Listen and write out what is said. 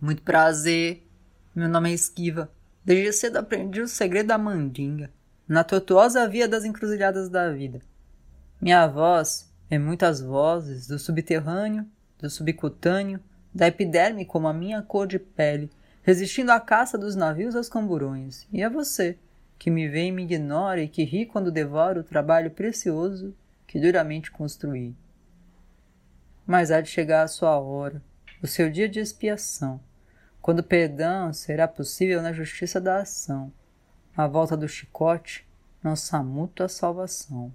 Muito prazer. Meu nome é Esquiva. Desde cedo aprendi o segredo da mandinga, na tortuosa via das encruzilhadas da vida. Minha voz é muitas vozes do subterrâneo, do subcutâneo, da epiderme como a minha cor de pele, resistindo à caça dos navios aos camburões. E é você, que me vê e me ignora e que ri quando devora o trabalho precioso que duramente construí. Mas há de chegar a sua hora, o seu dia de expiação, quando perdão será possível na justiça da ação, a volta do chicote, nossa mútua salvação.